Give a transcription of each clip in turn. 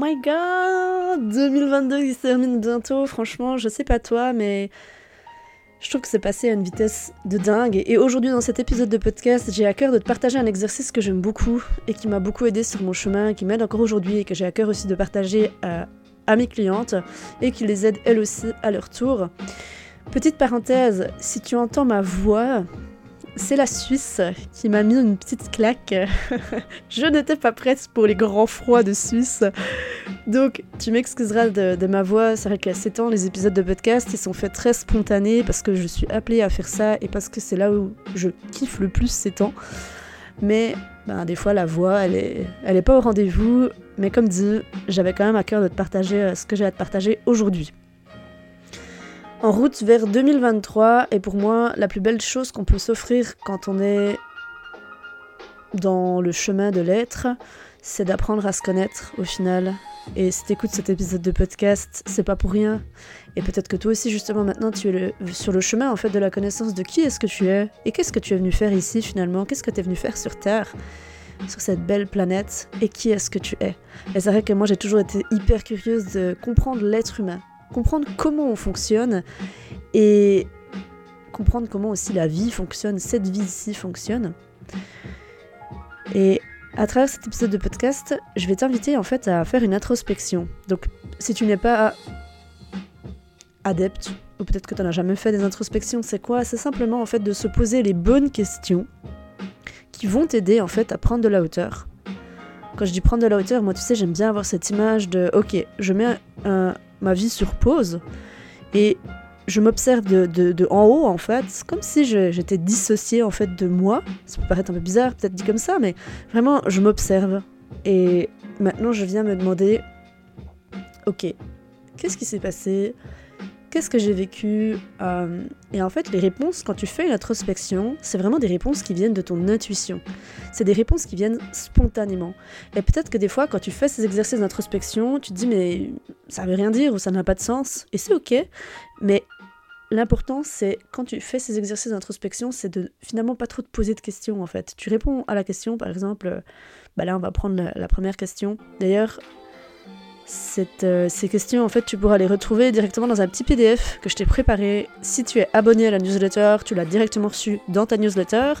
Oh my god 2022 qui se termine bientôt, franchement, je sais pas toi, mais je trouve que c'est passé à une vitesse de dingue. Et aujourd'hui, dans cet épisode de podcast, j'ai à cœur de te partager un exercice que j'aime beaucoup et qui m'a beaucoup aidé sur mon chemin, qui m'aide encore aujourd'hui et que j'ai à cœur aussi de partager à, à mes clientes et qui les aide elles aussi à leur tour. Petite parenthèse, si tu entends ma voix, c'est la Suisse qui m'a mis une petite claque. je n'étais pas prête pour les grands froids de Suisse. Donc, tu m'excuseras de, ma voix. C'est vrai qu'à 7 ans, les épisodes de podcast, ils sont faits très spontanés parce que je suis appelée à faire ça et parce que c'est là où je kiffe le plus ces temps. Mais ben, des fois, la voix, elle est, elle est pas au rendez-vous. Mais comme dit, j'avais quand même à cœur de te partager euh, ce que j'ai à te partager aujourd'hui. En route vers 2023 est pour moi la plus belle chose qu'on peut s'offrir quand on est dans le chemin de l'être, c'est d'apprendre à se connaître au final. Et si t'écoutes cet épisode de podcast, c'est pas pour rien. Et peut-être que toi aussi justement maintenant tu es sur le chemin en fait de la connaissance de qui est-ce que tu es et qu'est-ce que tu es venu faire ici finalement, qu'est-ce que tu es venu faire sur Terre sur cette belle planète et qui est-ce que tu es? Et c'est vrai que moi j'ai toujours été hyper curieuse de comprendre l'être humain, comprendre comment on fonctionne et comprendre comment aussi la vie fonctionne, cette vie-ci fonctionne. Et à travers cet épisode de podcast, je vais t'inviter en fait à faire une introspection. Donc si tu n'es pas adepte, ou peut-être que tu n'as jamais fait des introspections, c'est quoi? C'est simplement en fait de se poser les bonnes questions qui vont t'aider en fait à prendre de la hauteur. Quand je dis prendre de la hauteur, moi tu sais, j'aime bien avoir cette image de ok, je mets un, ma vie sur pause et je m'observe de, en haut en fait, comme si j'étais dissociée en fait de moi. Ça peut paraître un peu bizarre, peut-être dit comme ça, mais vraiment je m'observe. Et maintenant je viens me demander, ok, qu'est-ce qui s'est passé? Qu'est-ce que j'ai vécu euh, Et en fait, les réponses, quand tu fais une introspection, c'est vraiment des réponses qui viennent de ton intuition. C'est des réponses qui viennent spontanément. Et peut-être que des fois, quand tu fais ces exercices d'introspection, tu te dis mais ça veut rien dire ou ça n'a pas de sens. Et c'est ok. Mais l'important, c'est quand tu fais ces exercices d'introspection, c'est de finalement pas trop te poser de questions en fait. Tu réponds à la question, par exemple, bah là on va prendre la première question. D'ailleurs, euh, ces questions, en fait, tu pourras les retrouver directement dans un petit PDF que je t'ai préparé. Si tu es abonné à la newsletter, tu l'as directement reçu dans ta newsletter.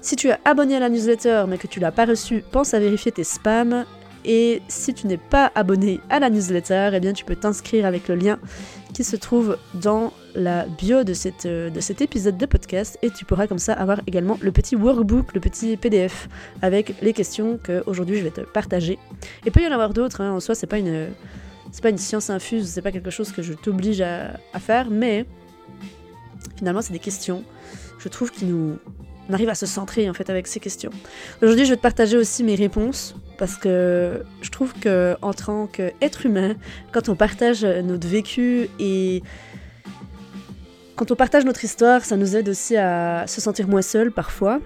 Si tu es abonné à la newsletter mais que tu l'as pas reçu, pense à vérifier tes spams. Et si tu n'es pas abonné à la newsletter, eh bien tu peux t'inscrire avec le lien qui se trouve dans la bio de, cette, euh, de cet épisode de podcast et tu pourras comme ça avoir également le petit workbook, le petit PDF avec les questions que aujourd'hui je vais te partager. Et peut y en avoir d'autres, hein. en soi c'est pas une c'est pas une science infuse, c'est pas quelque chose que je t'oblige à, faire, mais finalement c'est des questions, je trouve, qui nous on arrive à se centrer en fait avec ces questions. Aujourd'hui, je vais te partager aussi mes réponses parce que je trouve que en tant qu'être humain, quand on partage notre vécu et quand on partage notre histoire, ça nous aide aussi à se sentir moins seul parfois.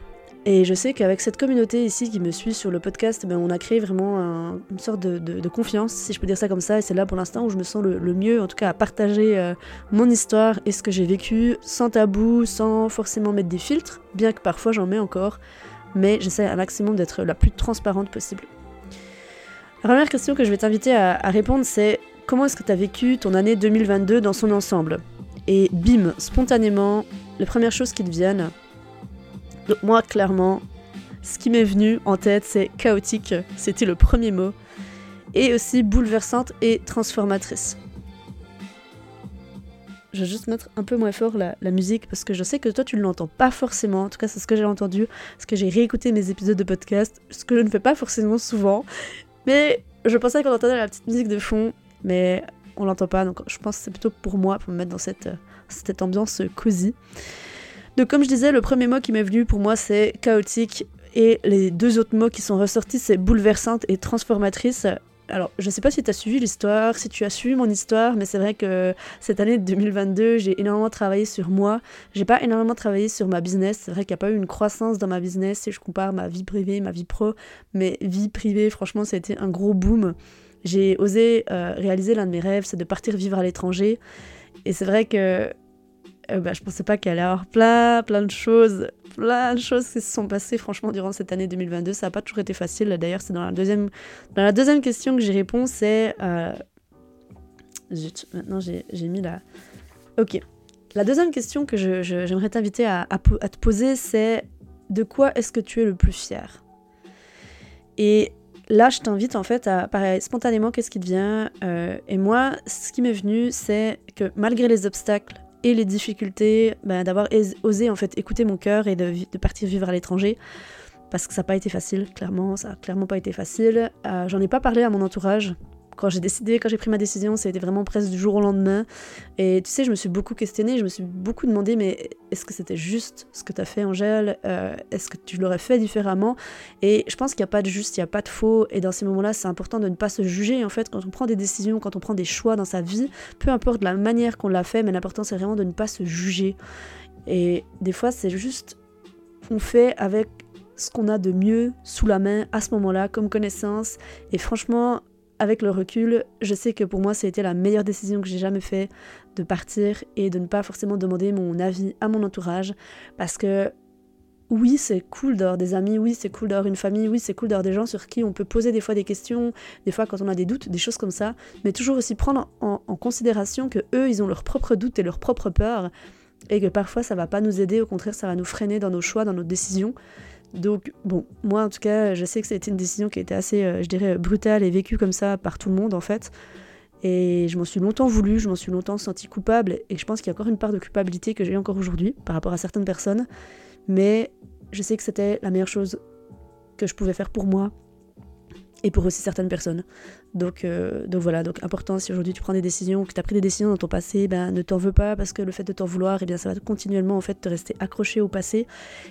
Et je sais qu'avec cette communauté ici qui me suit sur le podcast, ben, on a créé vraiment une sorte de, confiance, si je peux dire ça comme ça. Et c'est là pour l'instant où je me sens le, mieux, en tout cas, à partager euh, mon histoire et ce que j'ai vécu sans tabou, sans forcément mettre des filtres, bien que parfois j'en mets encore. Mais j'essaie un maximum d'être la plus transparente possible. La première question que je vais t'inviter à, à répondre, c'est comment est-ce que tu as vécu ton année 2022 dans son ensemble? Et bim, spontanément, les premières choses qui te viennent, donc moi, clairement, ce qui m'est venu en tête, c'est chaotique. C'était le premier mot. Et aussi bouleversante et transformatrice. Je vais juste mettre un peu moins fort la, musique parce que je sais que toi tu ne l'entends pas forcément. En tout cas, c'est ce que j'ai entendu. Parce que j'ai réécouté mes épisodes de podcast, ce que je ne fais pas forcément souvent. Mais je pensais qu'on entendait la petite musique de fond, mais on l'entend pas. Donc je pense que c'est plutôt pour moi, pour me mettre dans cette, cette ambiance cosy. Donc comme je disais, le premier mot qui m'est venu pour moi c'est chaotique et les deux autres mots qui sont ressortis c'est bouleversante et transformatrice. alors, je sais pas si tu as suivi l'histoire, si tu as suivi mon histoire, mais c'est vrai que cette année 2022, j'ai énormément travaillé sur moi. J'ai pas énormément travaillé sur ma business. C'est vrai qu'il n'y a pas eu une croissance dans ma business si je compare ma vie privée, ma vie pro. Mais vie privée, franchement, ça a été un gros boom. J'ai osé euh, réaliser l'un de mes rêves, c'est de partir vivre à l'étranger. Et c'est vrai que euh, bah, je pensais pas qu'il allait y avoir plein, plein de choses, plein de choses qui se sont passées franchement durant cette année 2022. Ça n'a pas toujours été facile. D'ailleurs, c'est dans la deuxième, dans la deuxième question que j'y réponds, c'est euh... zut, maintenant j'ai mis la. Ok. La deuxième question que j'aimerais t'inviter à, à, à, te poser, c'est de quoi est-ce que tu es le plus fier? Et là, je t'invite en fait à pareil, spontanément qu'est-ce qui te vient. Euh, et moi, ce qui m'est venu, c'est que malgré les obstacles, et les difficultés ben, d'avoir osé en fait écouter mon cœur et de, partir vivre à l'étranger parce que ça n'a pas été facile, clairement, ça n'a clairement pas été facile. Euh, j'en ai pas parlé à mon entourage, quand j'ai décidé, quand j'ai pris ma décision, ça a été vraiment presque du jour au lendemain. Et tu sais, je me suis beaucoup questionnée, je me suis beaucoup demandé, mais est-ce que c'était juste ce que tu as fait, Angèle euh, Est-ce que tu l'aurais fait différemment? Et je pense qu'il n'y a pas de juste, il n'y a pas de faux. Et dans ces moments-là, c'est important de ne pas se juger. En fait, quand on prend des décisions, quand on prend des choix dans sa vie, peu importe la manière qu'on l'a fait, mais l'important, c'est vraiment de ne pas se juger. Et des fois, c'est juste, on fait avec ce qu'on a de mieux sous la main à ce moment-là comme connaissance. Et franchement, avec le recul, je sais que pour moi, ça été la meilleure décision que j'ai jamais fait de partir et de ne pas forcément demander mon avis à mon entourage. Parce que oui, c'est cool d'avoir des amis, oui, c'est cool d'avoir une famille, oui, c'est cool d'avoir des gens sur qui on peut poser des fois des questions, des fois quand on a des doutes, des choses comme ça, mais toujours aussi prendre en, en considération que eux, ils ont leurs propres doutes et leurs propres peurs, et que parfois ça va pas nous aider, au contraire, ça va nous freiner dans nos choix, dans nos décisions. Donc, bon, moi en tout cas, je sais que été une décision qui été assez, euh, je dirais, brutale et vécue comme ça par tout le monde en fait. Et je m'en suis longtemps voulu, je m'en suis longtemps senti coupable, et je pense qu'il y a encore une part de culpabilité que j'ai encore aujourd'hui par rapport à certaines personnes. Mais je sais que c'était la meilleure chose que je pouvais faire pour moi, et pour aussi certaines personnes. Donc, euh, donc voilà, donc important si aujourd'hui tu prends des décisions, que tu as pris des décisions dans ton passé, ben ne t'en veux pas parce que le fait de t'en vouloir, eh bien ça va continuellement en fait te rester accroché au passé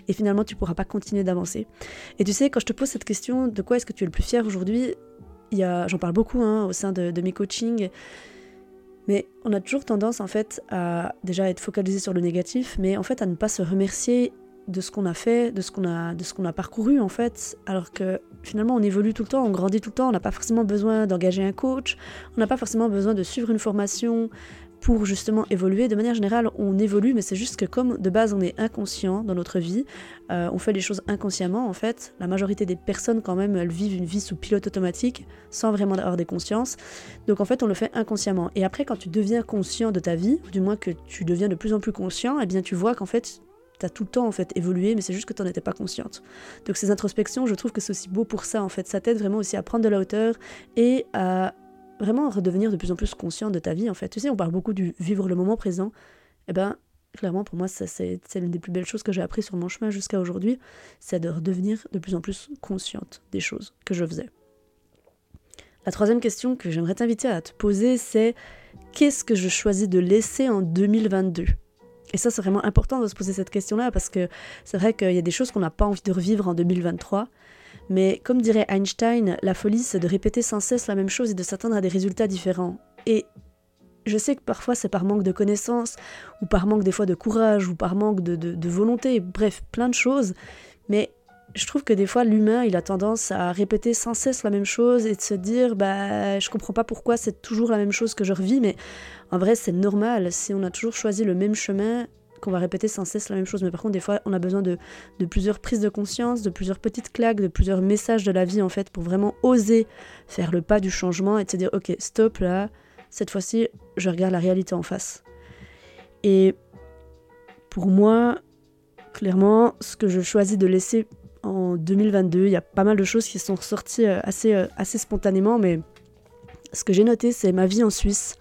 et finalement tu pourras pas continuer d'avancer. Et tu sais, quand je te pose cette question de quoi est-ce que tu es le plus fier aujourd'hui, j'en parle beaucoup hein, au sein de, de mes coachings. Mais on a toujours tendance en fait à déjà être focalisé sur le négatif, mais en fait à ne pas se remercier de ce qu'on a fait, de ce qu'on a, a parcouru en fait, alors que finalement on évolue tout le temps, on grandit tout le temps, on n'a pas forcément besoin d'engager un coach, on n'a pas forcément besoin de suivre une formation pour justement évoluer. De manière générale, on évolue, mais c'est juste que comme de base on est inconscient dans notre vie, euh, on fait les choses inconsciemment en fait. La majorité des personnes quand même, elles vivent une vie sous pilote automatique, sans vraiment avoir des consciences. Donc en fait, on le fait inconsciemment. Et après, quand tu deviens conscient de ta vie, ou du moins que tu deviens de plus en plus conscient, eh bien tu vois qu'en fait t'as tout le temps en fait évolué, mais c'est juste que t'en étais pas consciente. Donc ces introspections, je trouve que c'est aussi beau pour ça en fait. Ça t'aide vraiment aussi à prendre de la hauteur et à vraiment redevenir de plus en plus conscient de ta vie en fait. Tu sais, on parle beaucoup du vivre le moment présent. Eh ben, clairement pour moi, c'est l'une des plus belles choses que j'ai appris sur mon chemin jusqu'à aujourd'hui, c'est de redevenir de plus en plus consciente des choses que je faisais. La troisième question que j'aimerais t'inviter à te poser, c'est qu'est-ce que je choisis de laisser en 2022 et ça, c'est vraiment important de se poser cette question-là parce que c'est vrai qu'il y a des choses qu'on n'a pas envie de revivre en 2023. Mais comme dirait Einstein, la folie, c'est de répéter sans cesse la même chose et de s'attendre à des résultats différents. Et je sais que parfois c'est par manque de connaissances, ou par manque des fois de courage, ou par manque de, de volonté, bref, plein de choses. Mais je trouve que des fois l'humain il a tendance à répéter sans cesse la même chose et de se dire bah je comprends pas pourquoi c'est toujours la même chose que je revis mais en vrai c'est normal. Si on a toujours choisi le même chemin qu'on va répéter sans cesse la même chose. Mais par contre des fois on a besoin de, de plusieurs prises de conscience de plusieurs petites claques de plusieurs messages de la vie en fait pour vraiment oser faire le pas du changement et de se dire ok stop là cette fois-ci je regarde la réalité en face. Et pour moi clairement ce que je choisis de laisser en 2022. Il y a pas mal de choses qui sont ressorties euh, assez, euh, assez spontanément, mais ce que j'ai noté, c'est ma vie en Suisse,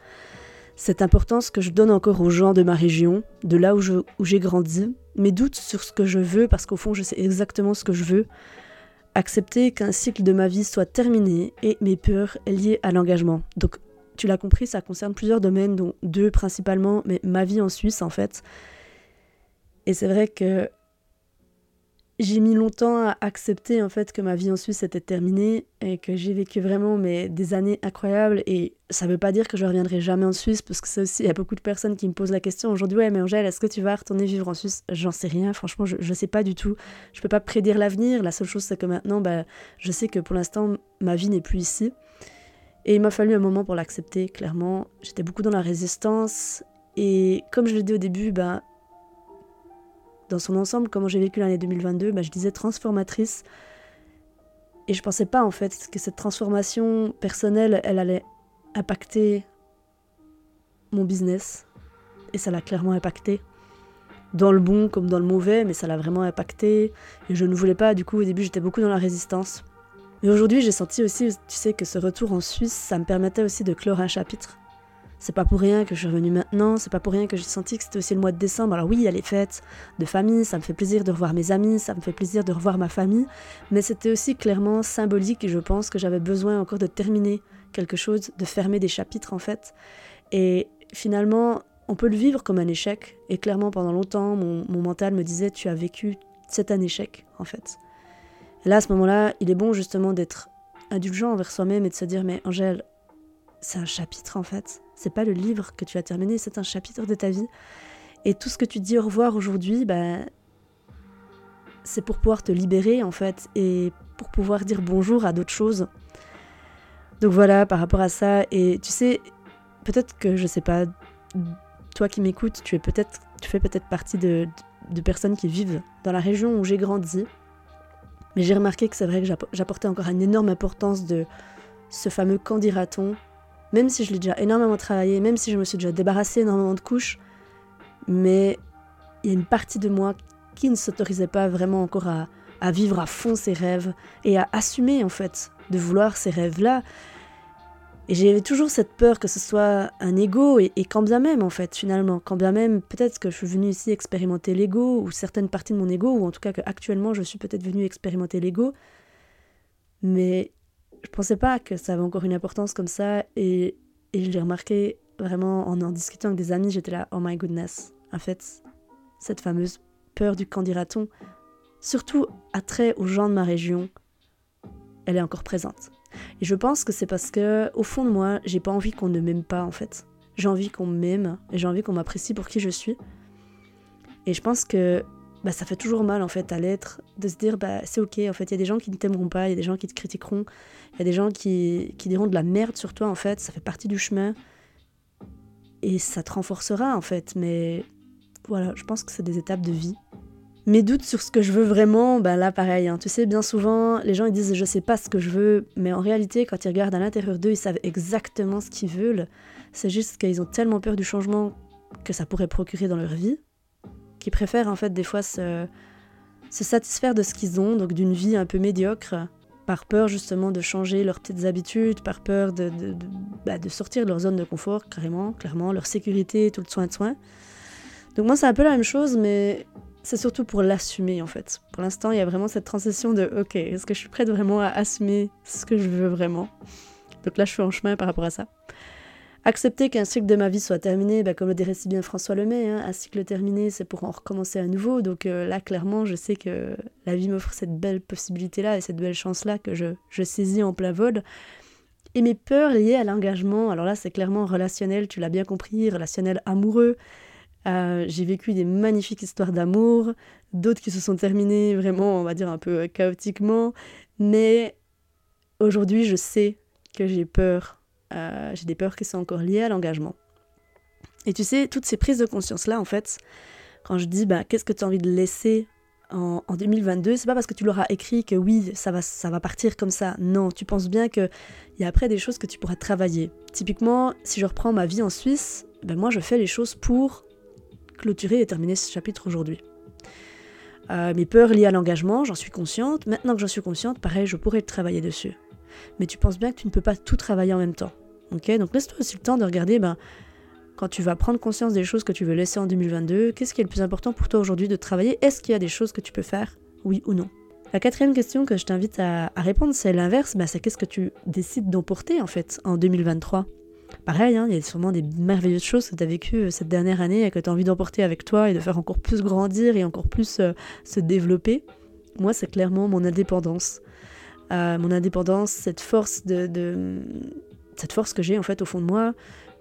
cette importance que je donne encore aux gens de ma région, de là où, où j'ai grandi, mes doutes sur ce que je veux, parce qu'au fond, je sais exactement ce que je veux, accepter qu'un cycle de ma vie soit terminé et mes peurs liées à l'engagement. Donc, tu l'as compris, ça concerne plusieurs domaines, dont deux principalement, mais ma vie en Suisse en fait. Et c'est vrai que j'ai mis longtemps à accepter en fait que ma vie en Suisse était terminée et que j'ai vécu vraiment mais, des années incroyables. Et ça veut pas dire que je reviendrai jamais en Suisse parce que ça aussi il y a beaucoup de personnes qui me posent la question aujourd'hui ouais mais Angèle est-ce que tu vas retourner vivre en Suisse? J'en sais rien franchement je, je sais pas du tout. Je peux pas prédire l'avenir. La seule chose c'est que maintenant bah, je sais que pour l'instant ma vie n'est plus ici. Et il m'a fallu un moment pour l'accepter clairement. J'étais beaucoup dans la résistance. Et comme je l'ai dit au début bah dans son ensemble, comment j'ai vécu l'année 2022, bah, je disais transformatrice. Et je pensais pas en fait que cette transformation personnelle, elle allait impacter mon business. Et ça l'a clairement impacté. Dans le bon comme dans le mauvais, mais ça l'a vraiment impacté. Et je ne voulais pas, du coup au début j'étais beaucoup dans la résistance. Mais aujourd'hui j'ai senti aussi, tu sais, que ce retour en Suisse, ça me permettait aussi de clore un chapitre. C'est pas pour rien que je suis revenue maintenant, c'est pas pour rien que j'ai senti que c'était aussi le mois de décembre. Alors oui, il y a les fêtes de famille, ça me fait plaisir de revoir mes amis, ça me fait plaisir de revoir ma famille, mais c'était aussi clairement symbolique et je pense que j'avais besoin encore de terminer quelque chose, de fermer des chapitres en fait. Et finalement, on peut le vivre comme un échec, et clairement pendant longtemps, mon, mental me disait tu as vécu, c'est un échec en fait. Et là, à ce moment-là, il est bon justement d'être indulgent envers soi-même et de se dire mais Angèle, c'est un chapitre en fait. C'est pas le livre que tu as terminé, c'est un chapitre de ta vie. Et tout ce que tu dis au revoir aujourd'hui, bah, c'est pour pouvoir te libérer en fait et pour pouvoir dire bonjour à d'autres choses. Donc voilà, par rapport à ça. Et tu sais, peut-être que je sais pas, toi qui m'écoutes, tu tu fais peut-être partie de, de personnes qui vivent dans la région où j'ai grandi. Mais j'ai remarqué que c'est vrai que j'apportais encore une énorme importance de ce fameux quand dira-t-on même si je l'ai déjà énormément travaillé, même si je me suis déjà débarrassé énormément de couches, mais il y a une partie de moi qui ne s'autorisait pas vraiment encore à, vivre à fond ses rêves et à assumer en fait de vouloir ces rêves-là. Et j'avais toujours cette peur que ce soit un ego, et, quand bien même, en fait, finalement, quand bien même, peut-être que je suis venue ici expérimenter l'ego, ou certaines parties de mon ego, ou en tout cas que actuellement je suis peut-être venue expérimenter l'ego, mais je pensais pas que ça avait encore une importance comme ça et, et je l'ai remarqué vraiment en en discutant avec des amis, j'étais là, oh my goodness, en fait, cette fameuse peur du candidaton, surtout attrait aux gens de ma région, elle est encore présente. Et je pense que c'est parce que, au fond de moi, j'ai pas envie qu'on ne m'aime pas en fait. J'ai envie qu'on m'aime et j'ai envie qu'on m'apprécie pour qui je suis. Et je pense que bah, ça fait toujours mal en fait à l'être de se dire bah c'est ok en fait il y a des gens qui ne t'aimeront pas il y a des gens qui te critiqueront il y a des gens qui, qui diront de la merde sur toi en fait ça fait partie du chemin et ça te renforcera en fait mais voilà je pense que c'est des étapes de vie mes doutes sur ce que je veux vraiment, bah là pareil, hein. tu sais, bien souvent, les gens ils disent je sais pas ce que je veux, mais en réalité, quand ils regardent à l'intérieur d'eux, ils savent exactement ce qu'ils veulent. C'est juste qu'ils ont tellement peur du changement que ça pourrait procurer dans leur vie, qui préfèrent en fait des fois se, satisfaire de ce qu'ils ont, donc d'une vie un peu médiocre, par peur justement de changer leurs petites habitudes, par peur de, bah, de sortir de leur zone de confort, carrément, clairement, leur sécurité, tout le soin de soin. Donc moi c'est un peu la même chose, mais c'est surtout pour l'assumer en fait. Pour l'instant, il y a vraiment cette transition de ok, est-ce que je suis prête vraiment à assumer ce que je veux vraiment? Donc là, je suis en chemin par rapport à ça. Accepter qu'un cycle de ma vie soit terminé, bah, comme le dirait si bien François Lemay, hein, un cycle terminé, c'est pour en recommencer à nouveau. Donc euh, là, clairement, je sais que la vie m'offre cette belle possibilité-là et cette belle chance-là que je, je saisis en plein vol. Et mes peurs liées à l'engagement, alors là, c'est clairement relationnel, tu l'as bien compris, relationnel amoureux. Euh, j'ai vécu des magnifiques histoires d'amour, d'autres qui se sont terminées vraiment, on va dire, un peu chaotiquement. Mais aujourd'hui, je sais que j'ai peur euh, j'ai des peurs qui sont encore liées à l'engagement. Et tu sais, toutes ces prises de conscience-là, en fait, quand je dis, bah, qu'est-ce que tu as envie de laisser en, en 2022, c'est pas parce que tu l'auras écrit que oui, ça va, ça va partir comme ça. Non, tu penses bien qu'il y a après des choses que tu pourras travailler. Typiquement, si je reprends ma vie en Suisse, ben moi je fais les choses pour clôturer et terminer ce chapitre aujourd'hui. Euh, mes peurs liées à l'engagement, j'en suis consciente. Maintenant que j'en suis consciente, pareil, je pourrais travailler dessus mais tu penses bien que tu ne peux pas tout travailler en même temps. Ok Donc laisse-toi aussi le temps de regarder, ben, quand tu vas prendre conscience des choses que tu veux laisser en 2022, qu'est-ce qui est le plus important pour toi aujourd'hui de travailler? Est-ce qu'il y a des choses que tu peux faire? Oui ou non? La quatrième question que je t'invite à, répondre, c'est l'inverse, ben, c'est qu'est-ce que tu décides d'emporter en fait en 2023 Pareil, hein, il y a sûrement des merveilleuses choses que tu as vécues euh, cette dernière année et que tu as envie d'emporter avec toi et de faire encore plus grandir et encore plus euh, se développer. moi, c'est clairement mon indépendance. Euh, mon indépendance, cette force de, cette force que j'ai en fait au fond de moi,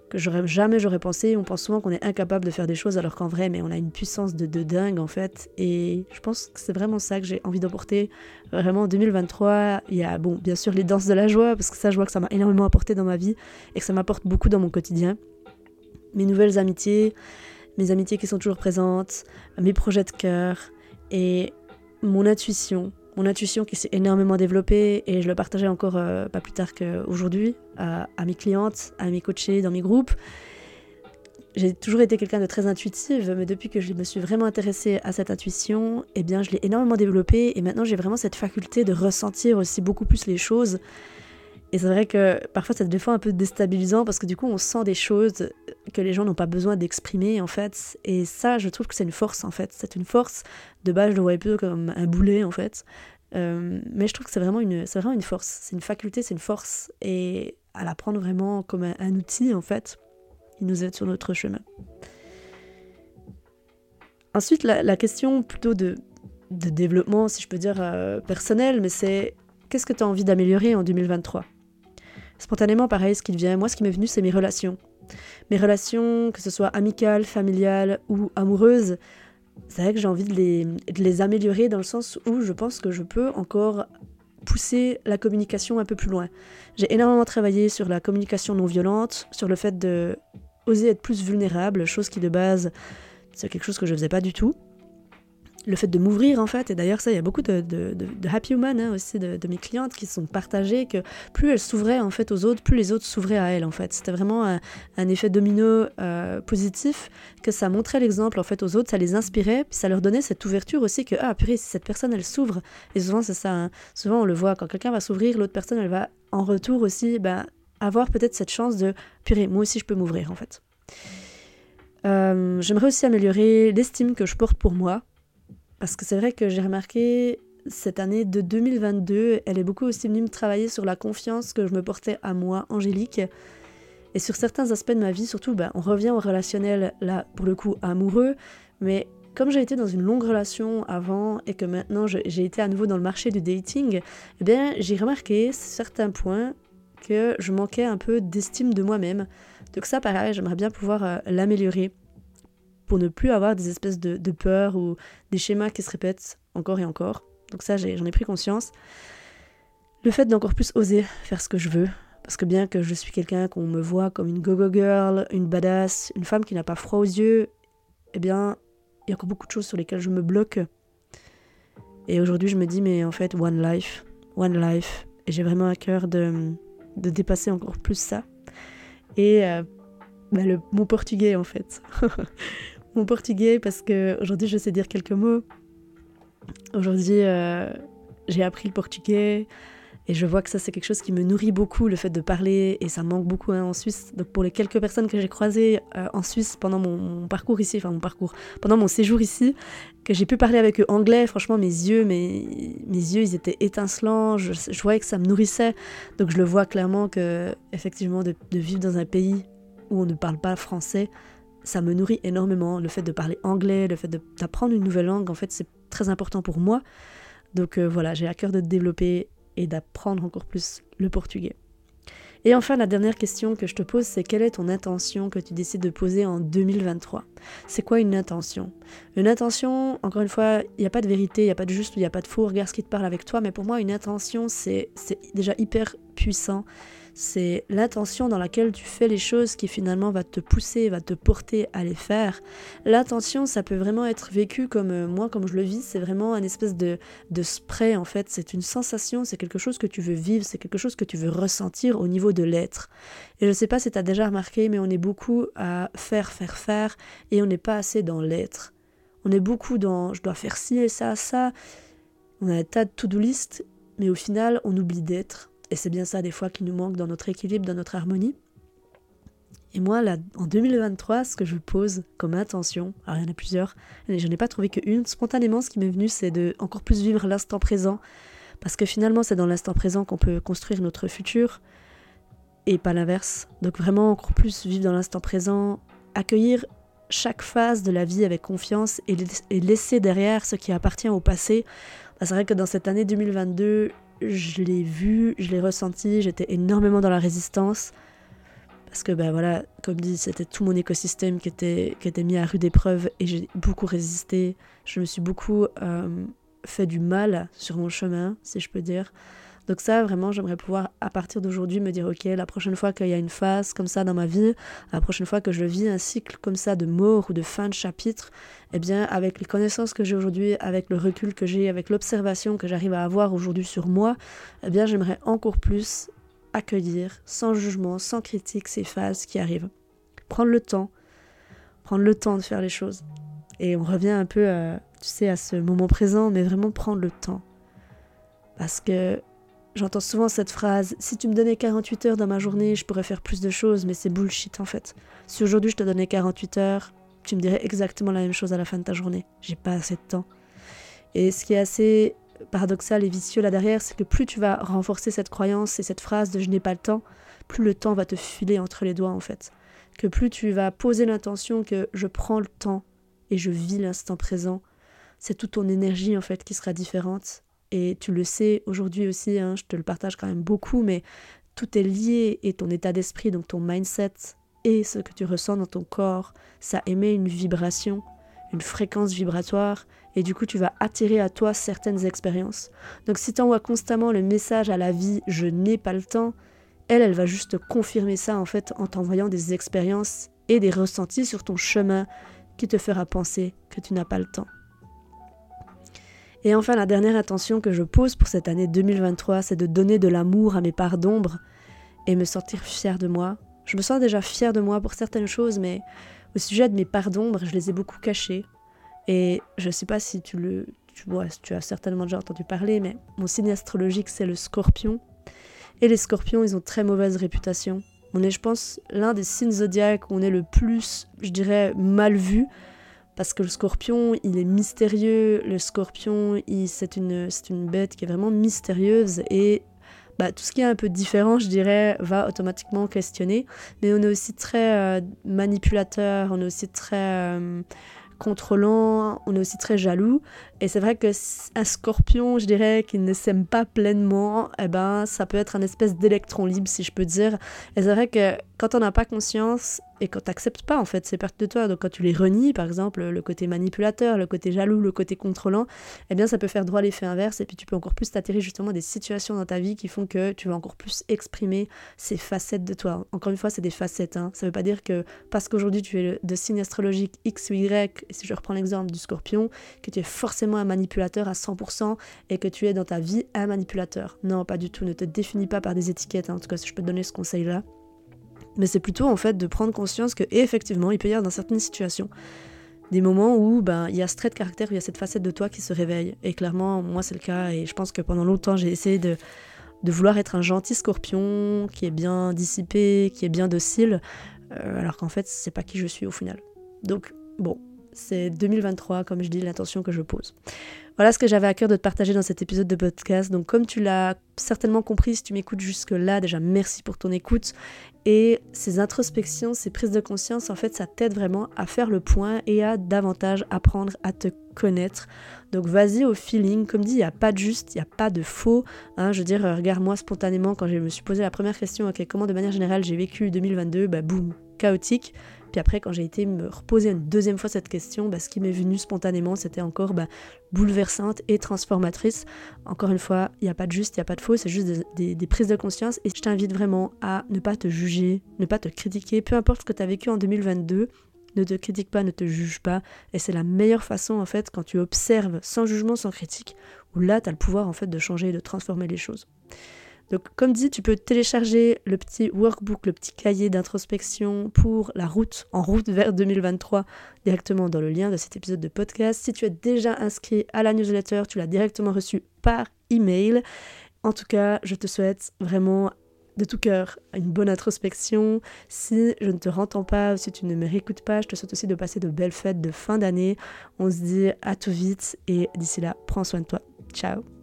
que j'aurais jamais j'aurais pensé. On pense souvent qu'on est incapable de faire des choses alors qu'en vrai, mais on a une puissance de, dingue en fait. Et je pense que c'est vraiment ça que j'ai envie d'emporter. Vraiment en 2023, il y a bon, bien sûr les danses de la joie parce que ça, je vois que ça m'a énormément apporté dans ma vie et que ça m'apporte beaucoup dans mon quotidien. Mes nouvelles amitiés, mes amitiés qui sont toujours présentes, mes projets de cœur et mon intuition, mon intuition qui s'est énormément développée et je le partageais encore euh, pas plus tard qu'aujourd'hui à, mes clientes, à mes coachés, dans mes groupes. J'ai toujours été quelqu'un de très intuitive, mais depuis que je me suis vraiment intéressée à cette intuition, eh bien je l'ai énormément développée et maintenant j'ai vraiment cette faculté de ressentir aussi beaucoup plus les choses. Et c'est vrai que parfois c'est des fois un peu déstabilisant parce que du coup on sent des choses que les gens n'ont pas besoin d'exprimer en fait. Et ça je trouve que c'est une force en fait. C'est une force de base, je le voyais plutôt comme un boulet en fait. Euh, mais je trouve que c'est vraiment, une, vraiment une force. C'est une faculté, c'est une force. Et à la prendre vraiment comme un, outil, en fait, il nous aide sur notre chemin. Ensuite, la, question plutôt de, de, développement, si je peux dire, euh, personnel, mais c'est qu'est-ce que tu as envie d'améliorer en 2023 Spontanément, pareil, ce qui vient, moi, ce qui m'est venu, c'est mes relations. Mes relations, que ce soit amicales, familiales ou amoureuses, c'est vrai que j'ai envie de les, améliorer dans le sens où je pense que je peux encore pousser la communication un peu plus loin. J'ai énormément travaillé sur la communication non violente, sur le fait de oser être plus vulnérable, chose qui de base c'est quelque chose que je faisais pas du tout le fait de m'ouvrir en fait, et d'ailleurs ça, il y a beaucoup de, happy woman hein, aussi de, mes clientes qui se sont partagées que plus elles s'ouvraient en fait aux autres, plus les autres s'ouvraient à elles en fait. C'était vraiment un, effet domino euh, positif que ça montrait l'exemple en fait aux autres, ça les inspirait, puis ça leur donnait cette ouverture aussi que ah purée, si cette personne elle s'ouvre, et souvent c'est ça, hein. souvent on le voit quand quelqu'un va s'ouvrir, l'autre personne elle va en retour aussi ben, avoir peut-être cette chance de purée, moi aussi je peux m'ouvrir en fait. Euh, j'aimerais aussi améliorer l'estime que je porte pour moi, parce que c'est vrai que j'ai remarqué cette année de 2022, elle est beaucoup aussi venue me travailler sur la confiance que je me portais à moi, Angélique. Et sur certains aspects de ma vie, surtout, ben, on revient au relationnel, là, pour le coup, amoureux. Mais comme j'ai été dans une longue relation avant et que maintenant j'ai été à nouveau dans le marché du dating, eh bien, j'ai remarqué certains points que je manquais un peu d'estime de moi-même. Donc ça, pareil, j'aimerais bien pouvoir euh, l'améliorer pour ne plus avoir des espèces de, peurs ou des schémas qui se répètent encore et encore. Donc ça, j'en ai, pris conscience. Le fait d'encore plus oser faire ce que je veux, parce que bien que je suis quelqu'un qu'on me voit comme une go-go girl, une badass, une femme qui n'a pas froid aux yeux, eh bien, il y a encore beaucoup de choses sur lesquelles je me bloque. Et aujourd'hui, je me dis, mais en fait, one life, one life. Et j'ai vraiment à cœur de, de dépasser encore plus ça. Et euh, bah, le, mon portugais, en fait. mon portugais parce que aujourd'hui je sais dire quelques mots. Aujourd'hui euh, j'ai appris le portugais et je vois que ça c'est quelque chose qui me nourrit beaucoup le fait de parler et ça manque beaucoup hein, en Suisse. Donc pour les quelques personnes que j'ai croisées euh, en Suisse pendant mon, parcours ici, enfin mon parcours, pendant mon séjour ici, que j'ai pu parler avec eux anglais, franchement mes yeux, mes, mes yeux ils étaient étincelants, je, je, voyais que ça me nourrissait. Donc je le vois clairement que effectivement de vivre dans un pays où on ne parle pas français, ça me nourrit énormément. Le fait de parler anglais, le fait d'apprendre une nouvelle langue, en fait, c'est très important pour moi. Donc euh, voilà, j'ai à cœur de développer et d'apprendre encore plus le portugais. Et enfin, la dernière question que je te pose, c'est quelle est ton intention que tu décides de poser en 2023 C'est quoi une intention? Une intention, encore une fois, il n'y a pas de vérité, il n'y a pas de juste il n'y a pas de faux, regarde ce qui te parle avec toi, mais pour moi, une intention, c'est déjà hyper puissant c'est l'intention dans laquelle tu fais les choses qui finalement va te pousser, va te porter à les faire. L'intention, ça peut vraiment être vécu comme euh, moi, comme je le vis, c'est vraiment un espèce de, de spray en fait. C'est une sensation, c'est quelque chose que tu veux vivre, c'est quelque chose que tu veux ressentir au niveau de l'être. Et je sais pas si tu as déjà remarqué, mais on est beaucoup à faire, faire, faire, et on n'est pas assez dans l'être. On est beaucoup dans je dois faire ci et ça, ça. On a un tas de to-do list, mais au final, on oublie d'être. Et c'est bien ça des fois qui nous manque dans notre équilibre, dans notre harmonie. Et moi, là, en 2023, ce que je pose comme intention, alors il y en a plusieurs, je n'ai pas trouvé qu'une, spontanément, ce qui m'est venu, c'est de encore plus vivre l'instant présent, parce que finalement, c'est dans l'instant présent qu'on peut construire notre futur, et pas l'inverse. Donc vraiment, encore plus vivre dans l'instant présent, accueillir chaque phase de la vie avec confiance et, laisser derrière ce qui appartient au passé c'est vrai que dans cette année 2022, je l'ai vu, je l'ai ressenti, j'étais énormément dans la résistance. Parce que, ben voilà, comme dit, c'était tout mon écosystème qui était, qui était mis à rude épreuve et j'ai beaucoup résisté. Je me suis beaucoup euh, fait du mal sur mon chemin, si je peux dire. Donc ça, vraiment, j'aimerais pouvoir, à partir d'aujourd'hui, me dire, ok, la prochaine fois qu'il y a une phase comme ça dans ma vie, la prochaine fois que je vis un cycle comme ça de mort ou de fin de chapitre, eh bien, avec les connaissances que j'ai aujourd'hui, avec le recul que j'ai, avec l'observation que j'arrive à avoir aujourd'hui sur moi, eh bien, j'aimerais encore plus accueillir, sans jugement, sans critique, ces phases qui arrivent. Prendre le temps, prendre le temps de faire les choses. Et on revient un peu, à, tu sais, à ce moment présent, mais vraiment prendre le temps. Parce que J'entends souvent cette phrase Si tu me donnais 48 heures dans ma journée, je pourrais faire plus de choses, mais c'est bullshit en fait. Si aujourd'hui je te donnais 48 heures, tu me dirais exactement la même chose à la fin de ta journée. J'ai pas assez de temps. Et ce qui est assez paradoxal et vicieux là derrière, c'est que plus tu vas renforcer cette croyance et cette phrase de je n'ai pas le temps, plus le temps va te filer entre les doigts en fait. Que plus tu vas poser l'intention que je prends le temps et je vis l'instant présent, c'est toute ton énergie en fait qui sera différente et tu le sais aujourd'hui aussi, hein, je te le partage quand même beaucoup, mais tout est lié et ton état d'esprit, donc ton mindset et ce que tu ressens dans ton corps, ça émet une vibration, une fréquence vibratoire et du coup tu vas attirer à toi certaines expériences. Donc si tu envoies constamment le message à la vie je n'ai pas le temps, elle, elle va juste confirmer ça en fait en t'envoyant des expériences et des ressentis sur ton chemin qui te fera penser que tu n'as pas le temps. Et enfin, la dernière intention que je pose pour cette année 2023, c'est de donner de l'amour à mes parts d'ombre et me sentir fière de moi. Je me sens déjà fière de moi pour certaines choses, mais au sujet de mes parts d'ombre, je les ai beaucoup cachées. Et je ne sais pas si tu le. Tu as certainement déjà entendu parler, mais mon signe astrologique, c'est le scorpion. Et les scorpions, ils ont très mauvaise réputation. On est, je pense, l'un des signes zodiaques où on est le plus, je dirais, mal vu parce que le scorpion, il est mystérieux, le scorpion, c'est une, une bête qui est vraiment mystérieuse et bah, tout ce qui est un peu différent, je dirais, va automatiquement questionner. Mais on est aussi très euh, manipulateur, on est aussi très euh, contrôlant, on est aussi très jaloux. Et c'est vrai que un scorpion, je dirais, qui ne s'aime pas pleinement, eh ben, ça peut être un espèce d'électron libre, si je peux dire. Et c'est vrai que quand on n'a pas conscience et quand tu n'acceptes pas en fait ces parties de toi, donc quand tu les renies, par exemple, le côté manipulateur, le côté jaloux, le côté contrôlant, eh bien ça peut faire droit l'effet inverse et puis tu peux encore plus t'attirer justement des situations dans ta vie qui font que tu vas encore plus exprimer ces facettes de toi. Encore une fois, c'est des facettes. Hein. Ça veut pas dire que parce qu'aujourd'hui tu es de signe astrologique X ou Y, et si je reprends l'exemple du scorpion, que tu es forcément un manipulateur à 100% et que tu es dans ta vie un manipulateur. Non, pas du tout. Ne te définis pas par des étiquettes. Hein. En tout cas, si je peux te donner ce conseil-là. Mais c'est plutôt en fait de prendre conscience que effectivement, il peut y avoir dans certaines situations des moments où ben il y a ce trait de caractère, où il y a cette facette de toi qui se réveille. Et clairement, moi c'est le cas. Et je pense que pendant longtemps, j'ai essayé de de vouloir être un gentil scorpion qui est bien dissipé, qui est bien docile, euh, alors qu'en fait, c'est pas qui je suis au final. Donc, bon, c'est 2023, comme je dis, l'intention que je pose. Voilà ce que j'avais à cœur de te partager dans cet épisode de podcast. Donc comme tu l'as certainement compris, si tu m'écoutes jusque-là, déjà merci pour ton écoute. Et ces introspections, ces prises de conscience, en fait, ça t'aide vraiment à faire le point et à davantage apprendre à te connaître. Donc vas-y au feeling. Comme dit, il n'y a pas de juste, il n'y a pas de faux. Hein. je veux dire, regarde-moi spontanément quand je me suis posé la première question, ok, comment de manière générale j'ai vécu 2022 Bah boum, chaotique. Puis après, quand j'ai été me reposer une deuxième fois cette question, bah, ce qui m'est venu spontanément, c'était encore bah, bouleversante et transformatrice. Encore une fois, il n'y a pas de juste, il n'y a pas de faux, c'est juste des, prises de conscience. Et je t'invite vraiment à ne pas te juger, ne pas te critiquer, peu importe ce que tu as vécu en 2022. Ne te critique pas, ne te juge pas. Et c'est la meilleure façon, en fait, quand tu observes sans jugement, sans critique, où là, tu as le pouvoir, en fait, de changer et de transformer les choses. Donc, comme dit, tu peux télécharger le petit workbook, le petit cahier d'introspection pour la route, en route vers 2023, directement dans le lien de cet épisode de podcast. Si tu es déjà inscrit à la newsletter, tu l'as directement reçu par email. En tout cas, je te souhaite vraiment de tout cœur une bonne introspection. Si je ne te rentends pas si tu ne me réécoutes pas, je te souhaite aussi de passer de belles fêtes de fin d'année. On se dit à tout vite et d'ici là, prends soin de toi. Ciao